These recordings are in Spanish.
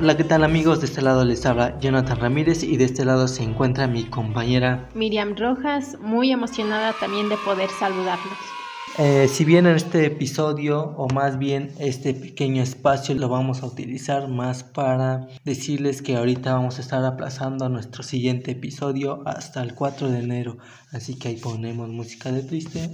Hola, ¿qué tal amigos? De este lado les habla Jonathan Ramírez y de este lado se encuentra mi compañera Miriam Rojas, muy emocionada también de poder saludarlos. Eh, si bien en este episodio o más bien este pequeño espacio lo vamos a utilizar más para decirles que ahorita vamos a estar aplazando nuestro siguiente episodio hasta el 4 de enero, así que ahí ponemos música de triste.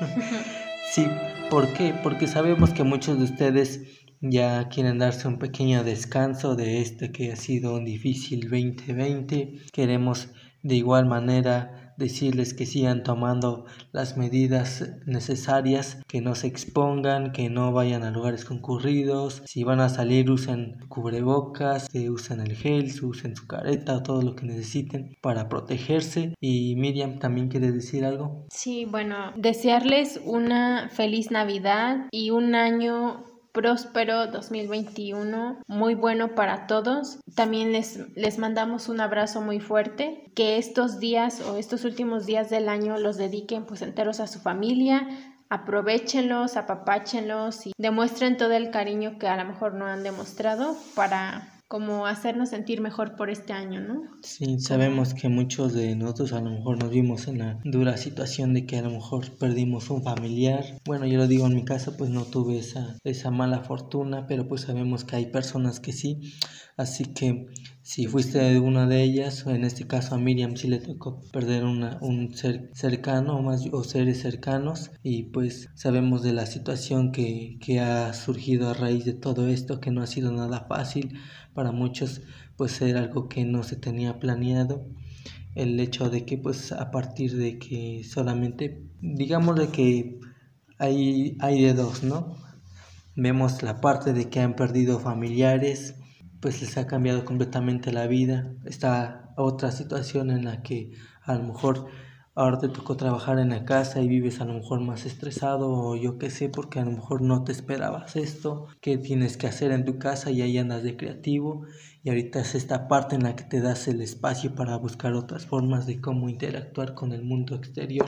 sí, ¿por qué? Porque sabemos que muchos de ustedes ya quieren darse un pequeño descanso de este que ha sido un difícil 2020. Queremos de igual manera decirles que sigan tomando las medidas necesarias, que no se expongan, que no vayan a lugares concurridos, si van a salir usen cubrebocas, que usen el gel, usen su careta, todo lo que necesiten para protegerse. Y Miriam, ¿también quiere decir algo? Sí, bueno, desearles una feliz Navidad y un año próspero 2021, muy bueno para todos. También les, les mandamos un abrazo muy fuerte, que estos días o estos últimos días del año los dediquen pues enteros a su familia, aprovechenlos, apapáchenlos y demuestren todo el cariño que a lo mejor no han demostrado para como hacernos sentir mejor por este año, ¿no? Sí, sabemos que muchos de nosotros a lo mejor nos vimos en la dura situación de que a lo mejor perdimos un familiar. Bueno, yo lo digo en mi caso, pues no tuve esa, esa mala fortuna, pero pues sabemos que hay personas que sí. Así que si fuiste una de ellas, en este caso a Miriam sí le tocó perder una, un ser cercano o, más, o seres cercanos y pues sabemos de la situación que, que ha surgido a raíz de todo esto, que no ha sido nada fácil para muchos pues era algo que no se tenía planeado el hecho de que pues a partir de que solamente digamos de que hay, hay de dos, ¿no? Vemos la parte de que han perdido familiares, pues les ha cambiado completamente la vida. Está otra situación en la que a lo mejor ahora te tocó trabajar en la casa y vives a lo mejor más estresado o yo qué sé, porque a lo mejor no te esperabas esto, qué tienes que hacer en tu casa y ahí andas de creativo y ahorita es esta parte en la que te das el espacio para buscar otras formas de cómo interactuar con el mundo exterior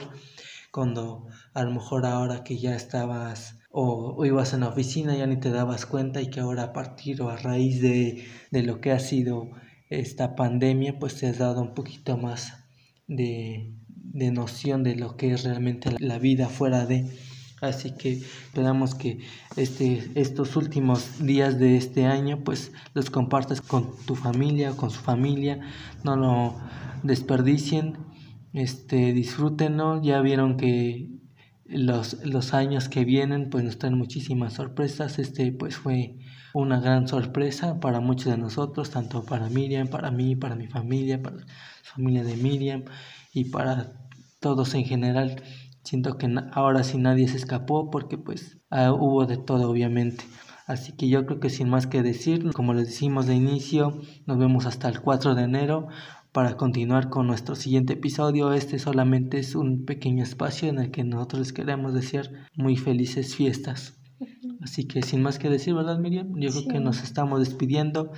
cuando a lo mejor ahora que ya estabas o, ibas en la oficina ya ni te dabas cuenta y que ahora a partir o a raíz de, de lo que ha sido esta pandemia pues te has dado un poquito más de, de noción de lo que es realmente la vida fuera de. Así que esperamos que este, estos últimos días de este año pues los compartas con tu familia, con su familia, no lo desperdicien, este, disfrútenlo, ya vieron que los, los años que vienen pues nos traen muchísimas sorpresas, este pues fue una gran sorpresa para muchos de nosotros, tanto para Miriam, para mí, para mi familia, para la familia de Miriam y para todos en general. Siento que ahora sí nadie se escapó porque pues ah, hubo de todo obviamente. Así que yo creo que sin más que decir, como les decimos de inicio, nos vemos hasta el 4 de enero para continuar con nuestro siguiente episodio. Este solamente es un pequeño espacio en el que nosotros les queremos desear muy felices fiestas. Así que sin más que decir, ¿verdad Miriam? Yo creo que nos estamos despidiendo.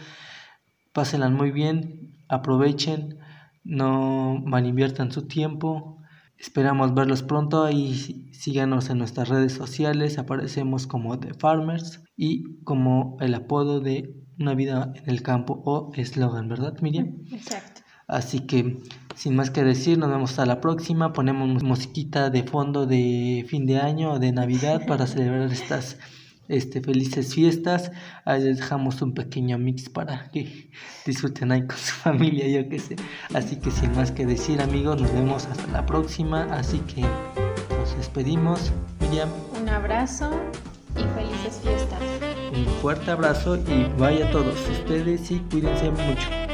Pásenla muy bien, aprovechen, no malinviertan su tiempo, Esperamos verlos pronto y síganos en nuestras redes sociales. Aparecemos como The Farmers y como el apodo de Una vida en el campo o eslogan, ¿verdad, Miriam? Exacto. Así que, sin más que decir, nos vemos hasta la próxima. Ponemos musiquita de fondo de fin de año o de Navidad para celebrar estas este, felices fiestas. Ahí les dejamos un pequeño mix para que disfruten ahí con su familia, yo qué sé. Así que sin más que decir, amigos, nos vemos hasta la próxima. Así que nos despedimos. Miriam. Un abrazo y felices fiestas. Un fuerte abrazo y vaya a todos ustedes y cuídense mucho.